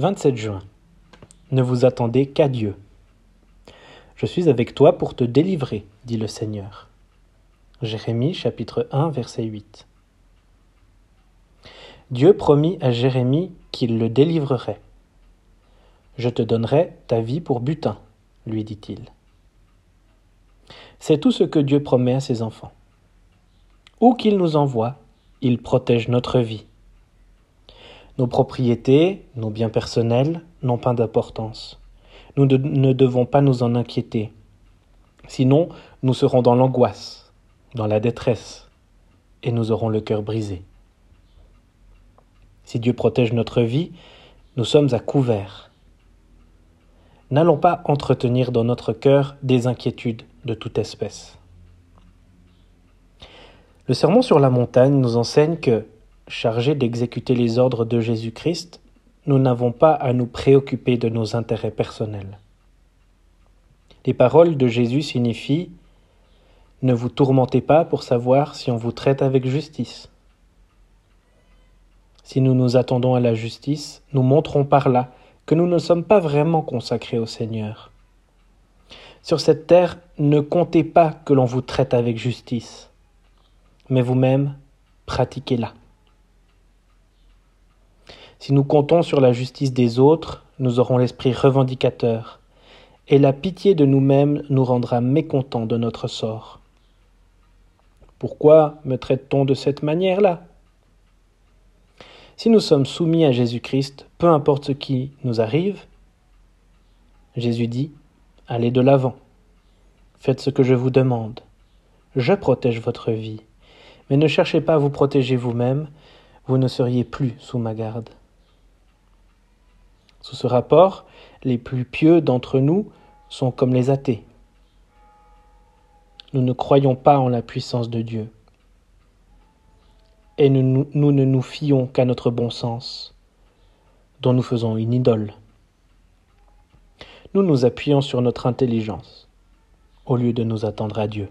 27 juin. Ne vous attendez qu'à Dieu. Je suis avec toi pour te délivrer, dit le Seigneur. Jérémie chapitre 1 verset 8. Dieu promit à Jérémie qu'il le délivrerait. Je te donnerai ta vie pour butin, lui dit-il. C'est tout ce que Dieu promet à ses enfants. Où qu'il nous envoie, il protège notre vie. Nos propriétés, nos biens personnels n'ont pas d'importance. Nous ne devons pas nous en inquiéter. Sinon, nous serons dans l'angoisse, dans la détresse, et nous aurons le cœur brisé. Si Dieu protège notre vie, nous sommes à couvert. N'allons pas entretenir dans notre cœur des inquiétudes de toute espèce. Le sermon sur la montagne nous enseigne que, chargés d'exécuter les ordres de Jésus-Christ, nous n'avons pas à nous préoccuper de nos intérêts personnels. Les paroles de Jésus signifient Ne vous tourmentez pas pour savoir si on vous traite avec justice. Si nous nous attendons à la justice, nous montrons par là que nous ne sommes pas vraiment consacrés au Seigneur. Sur cette terre, ne comptez pas que l'on vous traite avec justice mais vous-même, pratiquez-la. Si nous comptons sur la justice des autres, nous aurons l'esprit revendicateur, et la pitié de nous-mêmes nous rendra mécontents de notre sort. Pourquoi me traite-t-on de cette manière-là? Si nous sommes soumis à Jésus-Christ, peu importe ce qui nous arrive, Jésus dit, allez de l'avant, faites ce que je vous demande, je protège votre vie. Mais ne cherchez pas à vous protéger vous-même, vous ne seriez plus sous ma garde. Sous ce rapport, les plus pieux d'entre nous sont comme les athées. Nous ne croyons pas en la puissance de Dieu. Et nous, ne nous fions qu'à notre bon sens, dont nous faisons une idole. Nous nous appuyons sur notre intelligence, au lieu de nous attendre à Dieu.